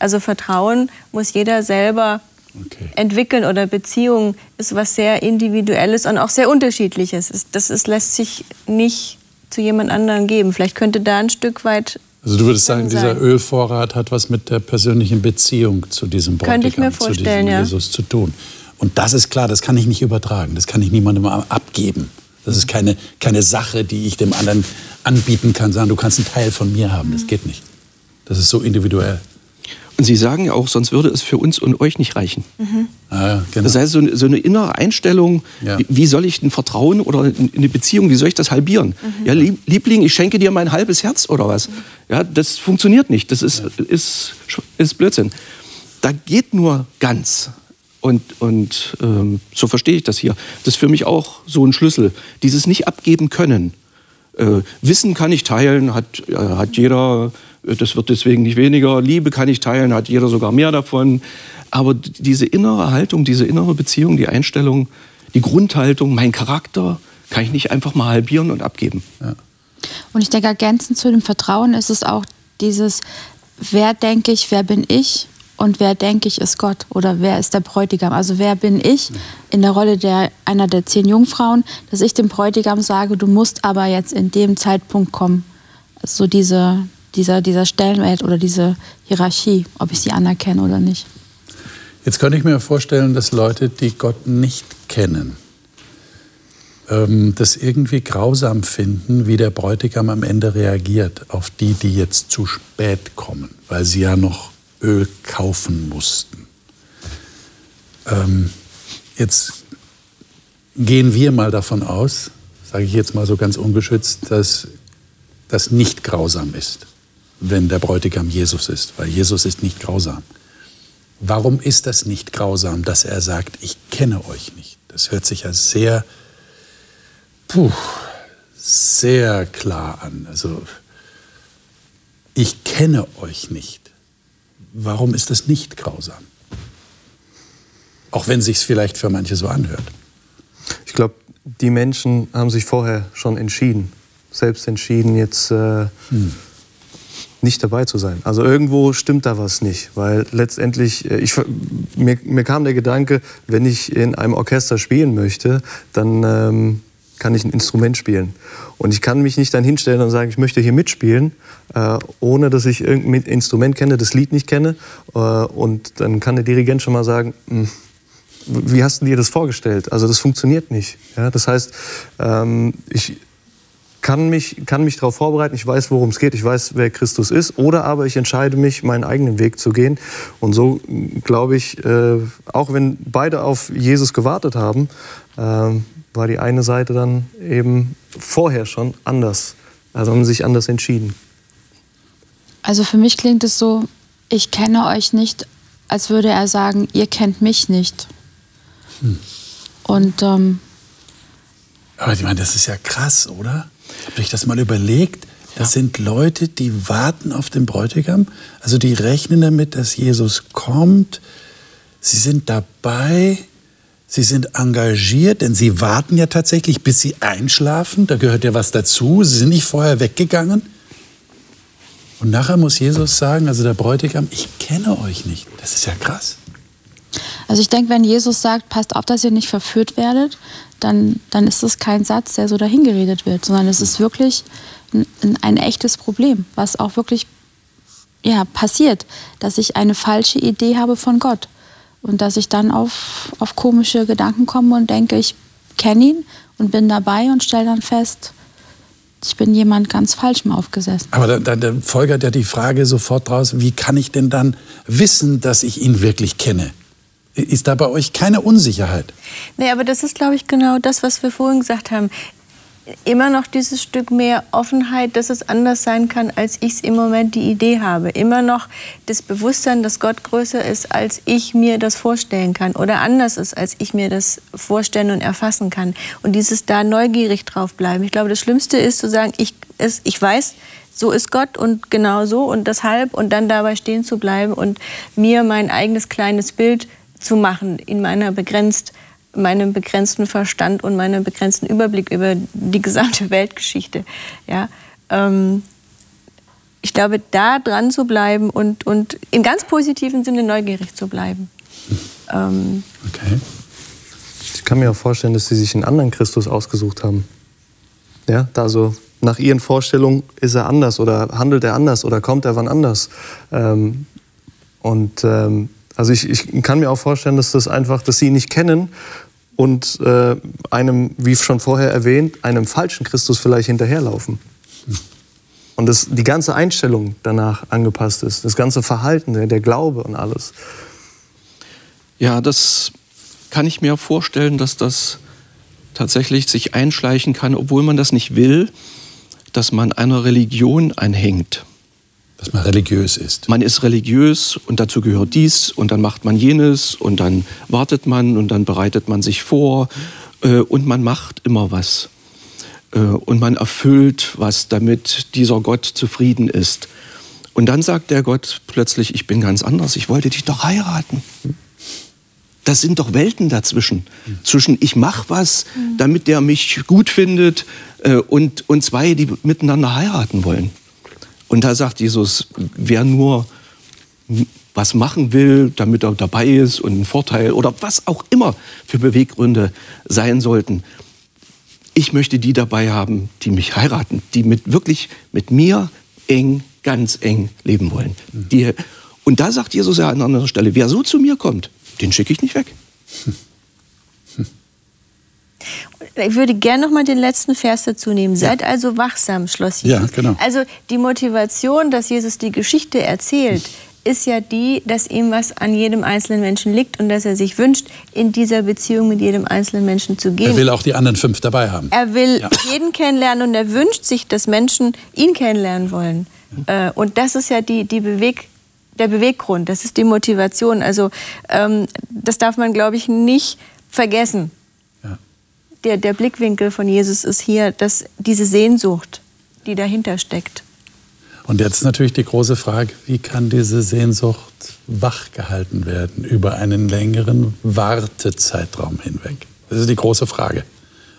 Also Vertrauen muss jeder selber Okay. entwickeln oder Beziehung ist was sehr Individuelles und auch sehr Unterschiedliches. Es- Das ist, lässt sich nicht zu jemand anderem geben. Vielleicht könnte da ein Stück weit Also du würdest sagen, dieser Ölvorrat hat was mit der persönlichen Beziehung zu diesem Könnte ich mir Bräutigam, zu vorstellen, diesem ja. Jesus zu tun. Und das ist klar, das kann ich nicht übertragen, das kann ich niemandem abgeben. Das ist keine, keine Sache, die ich dem anderen anbieten kann, sagen, du kannst einen Teil von mir haben. Das geht nicht. Das ist so individuell. Und Sie sagen ja auch, sonst würde es für uns und euch nicht reichen. Ah, ja, genau. Das heißt, so eine, so eine innere Einstellung, Ja. wie, soll ich denn Vertrauen oder in eine Beziehung, wie soll ich das halbieren? Ja, Lieb- Liebling, ich schenke dir mein halbes Herz oder was? Ja, das funktioniert nicht. Das ist, ist, ist Blödsinn. Da geht nur ganz. Und, und ähm, so verstehe ich das hier. Das ist für mich auch so ein Schlüssel. Dieses nicht abgeben können. Äh, Wissen kann ich teilen, hat, äh, hat jeder, das wird deswegen nicht weniger. Liebe kann ich teilen, hat jeder sogar mehr davon. Aber diese innere Haltung, diese innere Beziehung, die Einstellung, die Grundhaltung, mein Charakter, kann ich nicht einfach mal halbieren und abgeben. Und ich denke, ergänzend zu dem Vertrauen ist es auch dieses, wer denke ich, wer bin ich und wer denke ich ist Gott oder wer ist der Bräutigam. Also wer bin ich in der Rolle der, einer der zehn Jungfrauen, dass ich dem Bräutigam sage, du musst aber jetzt in dem Zeitpunkt kommen. So diese, dieser, dieser Stellenwert oder diese Hierarchie, ob ich sie anerkenne oder nicht. Jetzt könnte ich mir vorstellen, dass Leute, die Gott nicht kennen, ähm, das irgendwie grausam finden, wie der Bräutigam am Ende reagiert auf die, die jetzt zu spät kommen, weil sie ja noch Öl kaufen mussten. Ähm, jetzt gehen wir mal davon aus, sage ich jetzt mal so ganz ungeschützt, dass das nicht grausam ist, wenn der Bräutigam Jesus ist, weil Jesus ist nicht grausam. Warum ist das nicht grausam, dass er sagt, ich kenne euch nicht? Das hört sich ja sehr, puh, sehr klar an. Also, ich kenne euch nicht. Warum ist das nicht grausam? Auch wenn sich's vielleicht für manche so anhört. Ich glaube, die Menschen haben sich vorher schon entschieden, selbst entschieden, jetzt äh, nicht dabei zu sein. Also irgendwo stimmt da was nicht, weil letztendlich, äh, ich, mir, mir kam der Gedanke, wenn ich in einem Orchester spielen möchte, dann ähm, kann ich ein Instrument spielen. Und ich kann mich nicht dann hinstellen und sagen, ich möchte hier mitspielen, äh, ohne dass ich irgendein Instrument kenne, das Lied nicht kenne. Äh, und dann kann der Dirigent schon mal sagen, "Hm, wie hast du dir das vorgestellt? Also das funktioniert nicht. Ja, das heißt, ähm, ich kann mich, kann mich darauf vorbereiten, ich weiß, worum es geht, ich weiß, wer Christus ist, oder aber ich entscheide mich, meinen eigenen Weg zu gehen. Und so glaube ich, äh, auch wenn beide auf Jesus gewartet haben, ähm, war die eine Seite dann eben vorher schon anders. Also haben sie sich anders entschieden. Also für mich klingt es so, ich kenne euch nicht, als würde er sagen, ihr kennt mich nicht. Und ähm, Aber ich meine, das ist ja krass, oder? Habt ihr euch das mal überlegt? Das sind Leute, die warten auf den Bräutigam. Also die rechnen damit, dass Jesus kommt. Sie sind dabei. Sie sind engagiert, denn sie warten ja tatsächlich, bis sie einschlafen. Da gehört ja was dazu. Sie sind nicht vorher weggegangen. Und nachher muss Jesus sagen, also der Bräutigam, ich kenne euch nicht. Das ist ja krass. Also ich denke, wenn Jesus sagt, passt auf, dass ihr nicht verführt werdet, dann, dann ist das kein Satz, der so dahingeredet wird, sondern es ist wirklich ein, ein, ein echtes Problem, was auch wirklich ja, passiert, dass ich eine falsche Idee habe von Gott und dass ich dann auf, auf komische Gedanken komme und denke, ich kenne ihn und bin dabei und stelle dann fest, ich bin jemand ganz falschem aufgesessen. Aber dann, dann, dann folgert ja die Frage sofort draus, wie kann ich denn dann wissen, dass ich ihn wirklich kenne? Ist da bei euch keine Unsicherheit? Nee, aber das ist, glaube ich, genau das, was wir vorhin gesagt haben. Immer noch dieses Stück mehr Offenheit, dass es anders sein kann, als ich es im Moment die Idee habe. Immer noch das Bewusstsein, dass Gott größer ist, als ich mir das vorstellen kann oder anders ist, als ich mir das vorstellen und erfassen kann. Und dieses da neugierig drauf bleiben. Ich glaube, das Schlimmste ist zu sagen, ich, es, ich weiß, so ist Gott und genau so und deshalb und dann dabei stehen zu bleiben und mir mein eigenes kleines Bild zu machen in meiner begrenzt, meinem begrenzten Verstand und meinem begrenzten Überblick über die gesamte Weltgeschichte. Ja, ähm, ich glaube, da dran zu bleiben und, und im ganz positiven Sinne neugierig zu bleiben. Ähm, Okay. Ich kann mir auch vorstellen, dass sie sich einen anderen Christus ausgesucht haben. Ja, da so nach ihren Vorstellungen ist er anders oder handelt er anders oder kommt er wann anders. Ähm, und ähm, also ich, ich kann mir auch vorstellen, dass das einfach, dass sie ihn nicht kennen und äh, einem, wie schon vorher erwähnt, einem falschen Christus vielleicht hinterherlaufen. Und dass die ganze Einstellung danach angepasst ist, das ganze Verhalten, der, der Glaube und alles. Ja, das kann ich mir vorstellen, dass das tatsächlich sich einschleichen kann, obwohl man das nicht will, dass man einer Religion anhängt. Dass man religiös ist. Man ist religiös und dazu gehört dies und dann macht man jenes und dann wartet man und dann bereitet man sich vor äh, und man macht immer was. Äh, und man erfüllt was, damit dieser Gott zufrieden ist. Und dann sagt der Gott plötzlich, ich bin ganz anders, ich wollte dich doch heiraten. Das sind doch Welten dazwischen. Zwischen ich mache was, damit der mich gut findet äh, und, und zwei, die miteinander heiraten wollen. Und da sagt Jesus, wer nur was machen will, damit er dabei ist und einen Vorteil oder was auch immer für Beweggründe sein sollten. Ich möchte die dabei haben, die mich heiraten, die mit wirklich mit mir eng, ganz eng leben wollen. Die, und da sagt Jesus ja an anderer Stelle, wer so zu mir kommt, den schicke ich nicht weg. Ich würde gerne noch mal den letzten Vers dazu nehmen. Seid ja. also wachsam, schloss Jesus. Ja, genau. Also die Motivation, dass Jesus die Geschichte erzählt, ist ja die, dass ihm was an jedem einzelnen Menschen liegt und dass er sich wünscht, in dieser Beziehung mit jedem einzelnen Menschen zu gehen. Er will auch die anderen fünf dabei haben. Er will ja. jeden kennenlernen und er wünscht sich, dass Menschen ihn kennenlernen wollen. Mhm. Und das ist ja die, die Beweg, der Beweggrund, das ist die Motivation. Also ähm, das darf man, glaube ich, nicht vergessen der, der Blickwinkel von Jesus ist hier, dass diese Sehnsucht, die dahinter steckt. Und jetzt natürlich die große Frage, wie kann diese Sehnsucht wachgehalten werden über einen längeren Wartezeitraum hinweg? Das ist die große Frage.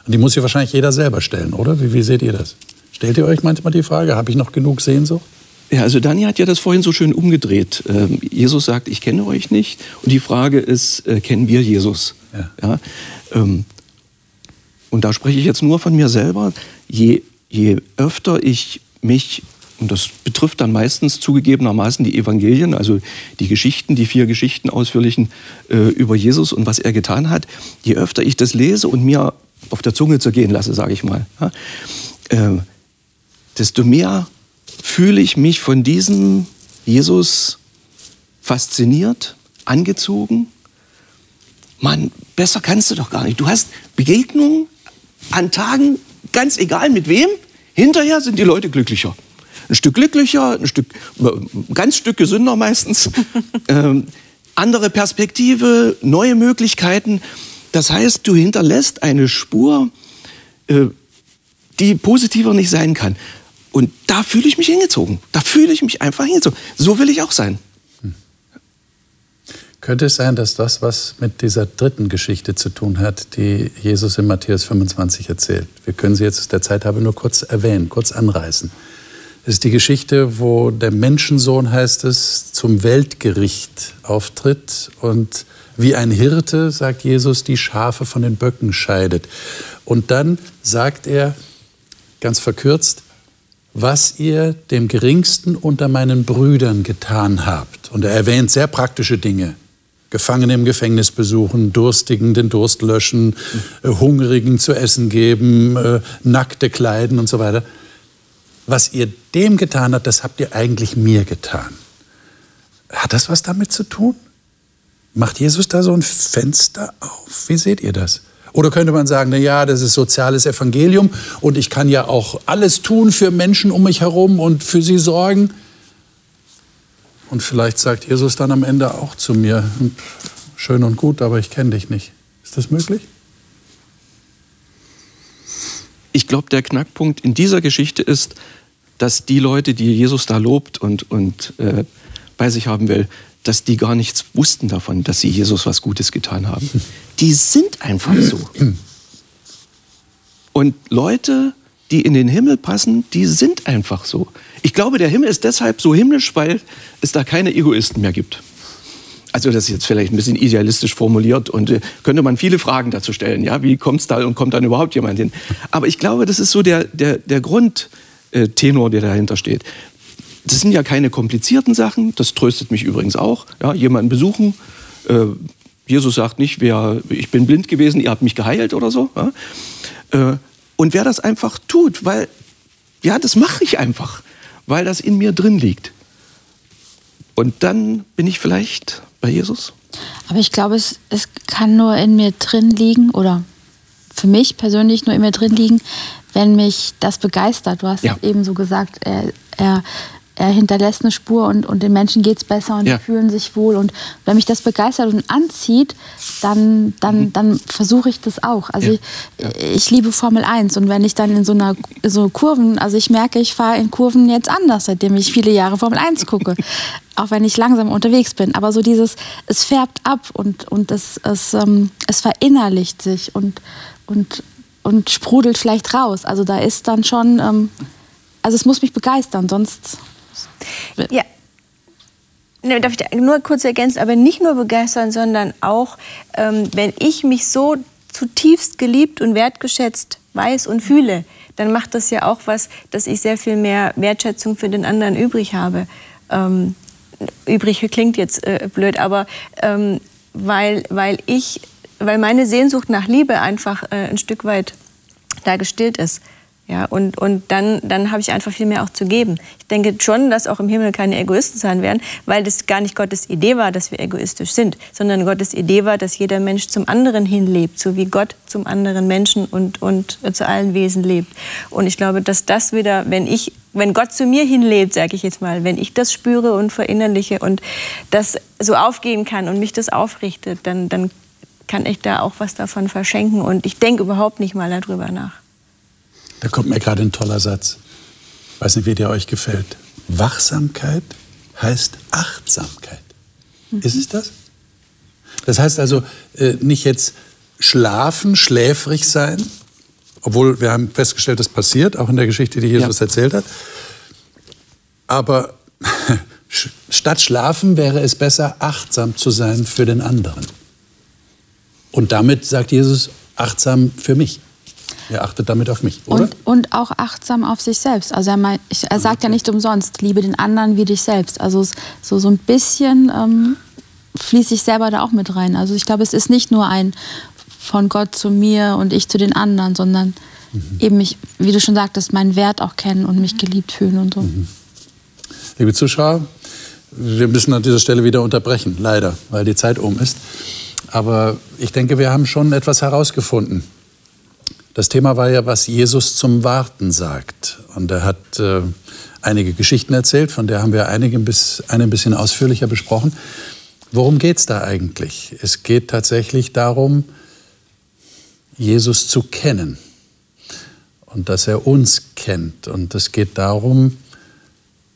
Und die muss sich wahrscheinlich jeder selber stellen, oder? Wie, wie seht ihr das? Stellt ihr euch manchmal die Frage, habe ich noch genug Sehnsucht? Ja, also Dani hat ja das vorhin so schön umgedreht. Ähm, Jesus sagt, ich kenne euch nicht. Und die Frage ist, äh, kennen wir Jesus? Ja. ja? Ähm, und da spreche ich jetzt nur von mir selber, je, je öfter ich mich, und das betrifft dann meistens zugegebenermaßen die Evangelien, also die Geschichten, die vier Geschichten ausführlichen äh, über Jesus und was er getan hat, je öfter ich das lese und mir auf der Zunge zergehen lasse, sage ich mal, ja, äh, desto mehr fühle ich mich von diesem Jesus fasziniert, angezogen. Mann, besser kannst du doch gar nicht. Du hast Begegnungen an Tagen, ganz egal mit wem, hinterher sind die Leute glücklicher. Ein Stück glücklicher, ein Stück, ein ganz Stück gesünder meistens. ähm, andere Perspektive, neue Möglichkeiten. Das heißt, du hinterlässt eine Spur, äh, die positiver nicht sein kann. Und da fühle ich mich hingezogen. Da fühle ich mich einfach hingezogen. So will ich auch sein. Könnte es sein, dass das was mit dieser dritten Geschichte zu tun hat, die Jesus in Matthäus 25 erzählt? Wir können sie jetzt der Zeit habe nur kurz erwähnen, kurz anreißen. Es ist die Geschichte, wo der Menschensohn, heißt es, zum Weltgericht auftritt und wie ein Hirte, sagt Jesus, die Schafe von den Böcken scheidet. Und dann sagt er, ganz verkürzt, was ihr dem Geringsten unter meinen Brüdern getan habt. Und er erwähnt sehr praktische Dinge. Gefangene im Gefängnis besuchen, Durstigen den Durst löschen, äh, Hungrigen zu essen geben, äh, Nackte kleiden und so weiter. Was ihr dem getan habt, das habt ihr eigentlich mir getan. Hat das was damit zu tun? Macht Jesus da so ein Fenster auf? Wie seht ihr das? Oder könnte man sagen, na ja, das ist soziales Evangelium und ich kann ja auch alles tun für Menschen um mich herum und für sie sorgen. Und vielleicht sagt Jesus dann am Ende auch zu mir, schön und gut, aber ich kenne dich nicht. Ist das möglich? Ich glaube, der Knackpunkt in dieser Geschichte ist, dass die Leute, die Jesus da lobt und, und äh, bei sich haben will, dass die gar nichts wussten davon, dass sie Jesus was Gutes getan haben. Die sind einfach so. Und Leute, die in den Himmel passen, die sind einfach so. Ich glaube, der Himmel ist deshalb so himmlisch, weil es da keine Egoisten mehr gibt. also das ist jetzt vielleicht ein bisschen idealistisch formuliert und äh, könnte man viele Fragen dazu stellen. Ja, wie kommt es da und kommt dann überhaupt jemand hin? Aber ich glaube, das ist so der, der, der Grundtenor, der dahinter steht. Das sind ja keine komplizierten Sachen. Das tröstet mich übrigens auch. Ja, jemanden besuchen. Äh, Jesus sagt nicht, wer, ich bin blind gewesen, ihr habt mich geheilt oder so. Ja? Und wer das einfach tut, weil, ja, das mache ich einfach, weil das in mir drin liegt. Und dann bin ich vielleicht bei Jesus. Aber ich glaube, es, es kann nur in mir drin liegen oder für mich persönlich nur in mir drin liegen, wenn mich das begeistert. Du hast ja. es eben so gesagt, er, er er hinterlässt eine Spur und, und den Menschen geht es besser und ja. die fühlen sich wohl. Und wenn mich das begeistert und anzieht, dann, dann, mhm. dann versuche ich das auch. Also ja. ich, ja. ich, liebe Formel 1 und wenn ich dann in so einer so Kurven, also ich merke, ich fahre in Kurven jetzt anders, seitdem ich viele Jahre Formel 1 gucke. auch wenn ich langsam unterwegs bin. Aber so dieses, es färbt ab und, und es, es, ähm, es verinnerlicht sich und, und, und sprudelt vielleicht raus. Also da ist dann schon, ähm, also es muss mich begeistern, sonst ja. Ne, darf ich nur kurz ergänzen, aber nicht nur begeistern, sondern auch, ähm, wenn ich mich so zutiefst geliebt und wertgeschätzt weiß und fühle, dann macht das ja auch was, dass ich sehr viel mehr Wertschätzung für den anderen übrig habe. Ähm, übrig klingt jetzt äh, blöd, aber ähm, weil, weil ich, weil meine Sehnsucht nach Liebe einfach äh, ein Stück weit da gestillt ist. Ja, und, und dann, dann habe ich einfach viel mehr auch zu geben. Ich denke schon, dass auch im Himmel keine Egoisten sein werden, weil das gar nicht Gottes Idee war, dass wir egoistisch sind, sondern Gottes Idee war, dass jeder Mensch zum anderen hinlebt, so wie Gott zum anderen Menschen und, und zu allen Wesen lebt. Und ich glaube, dass das wieder, wenn ich, wenn Gott zu mir hinlebt, sage ich jetzt mal, wenn ich das spüre und verinnerliche und das so aufgehen kann und mich das aufrichtet, dann, dann kann ich da auch was davon verschenken. Und ich denke überhaupt nicht mal darüber nach. Da kommt mir gerade ein toller Satz. Ich weiß nicht, wie der euch gefällt. Wachsamkeit heißt Achtsamkeit. Mhm. Ist es das? Das heißt also äh, nicht jetzt schlafen, schläfrig sein, obwohl wir haben festgestellt, das passiert, auch in der Geschichte, die Jesus ja. erzählt hat. Aber statt schlafen wäre es besser, achtsam zu sein für den anderen. Und damit sagt Jesus, achtsam für mich. Er achtet damit auf mich, oder? Und, und auch achtsam auf sich selbst. Also er, meint, er sagt ja nicht umsonst, liebe den anderen wie dich selbst. Also so, so ein bisschen ähm, fließe ich selber da auch mit rein. Also ich glaube, es ist nicht nur ein von Gott zu mir und ich zu den anderen, sondern mhm. eben mich, wie du schon sagtest, meinen Wert auch kennen und mich geliebt fühlen und so. Mhm. Liebe Zuschauer, wir müssen an dieser Stelle wieder unterbrechen, leider, weil die Zeit um ist. Aber ich denke, wir haben schon etwas herausgefunden das Thema war ja, was Jesus zum Warten sagt. Und er hat äh, einige Geschichten erzählt, von der haben wir einige bis, eine ein bisschen ausführlicher besprochen. Worum geht es da eigentlich? Es geht tatsächlich darum, Jesus zu kennen und dass er uns kennt. Und es geht darum,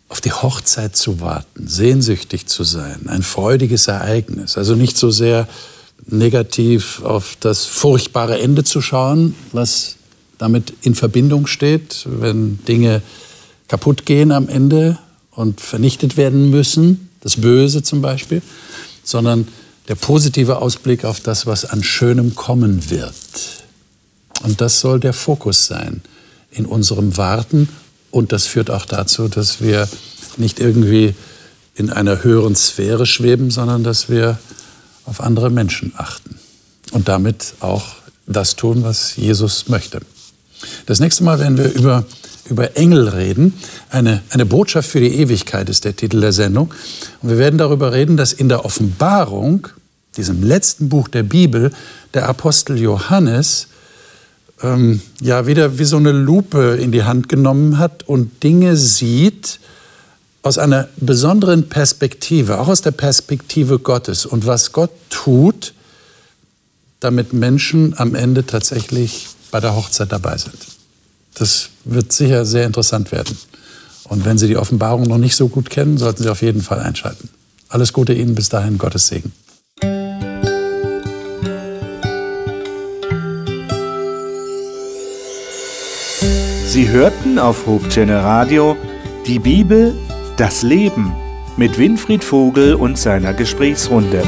auf die Hochzeit zu warten, sehnsüchtig zu sein, ein freudiges Ereignis. Also nicht so sehr negativ auf das furchtbare Ende zu schauen, was damit in Verbindung steht, wenn Dinge kaputt gehen am Ende und vernichtet werden müssen, das Böse zum Beispiel, sondern der positive Ausblick auf das, was an Schönem kommen wird. Und das soll der Fokus sein in unserem Warten. Und das führt auch dazu, dass wir nicht irgendwie in einer höheren Sphäre schweben, sondern dass wir auf andere Menschen achten und damit auch das tun, was Jesus möchte. Das nächste Mal werden wir über, über Engel reden. Eine, eine Botschaft für die Ewigkeit ist der Titel der Sendung. Und wir werden darüber reden, dass in der Offenbarung, diesem letzten Buch der Bibel, der Apostel Johannes ähm, ja wieder wie so eine Lupe in die Hand genommen hat und Dinge sieht, aus einer besonderen Perspektive, auch aus der Perspektive Gottes und was Gott tut, damit Menschen am Ende tatsächlich bei der Hochzeit dabei sind. Das wird sicher sehr interessant werden. Und wenn Sie die Offenbarung noch nicht so gut kennen, sollten Sie auf jeden Fall einschalten. Alles Gute Ihnen bis dahin, Gottes Segen. Sie hörten auf Hochchannel Radio die Bibel das Leben mit Winfried Vogel und seiner Gesprächsrunde.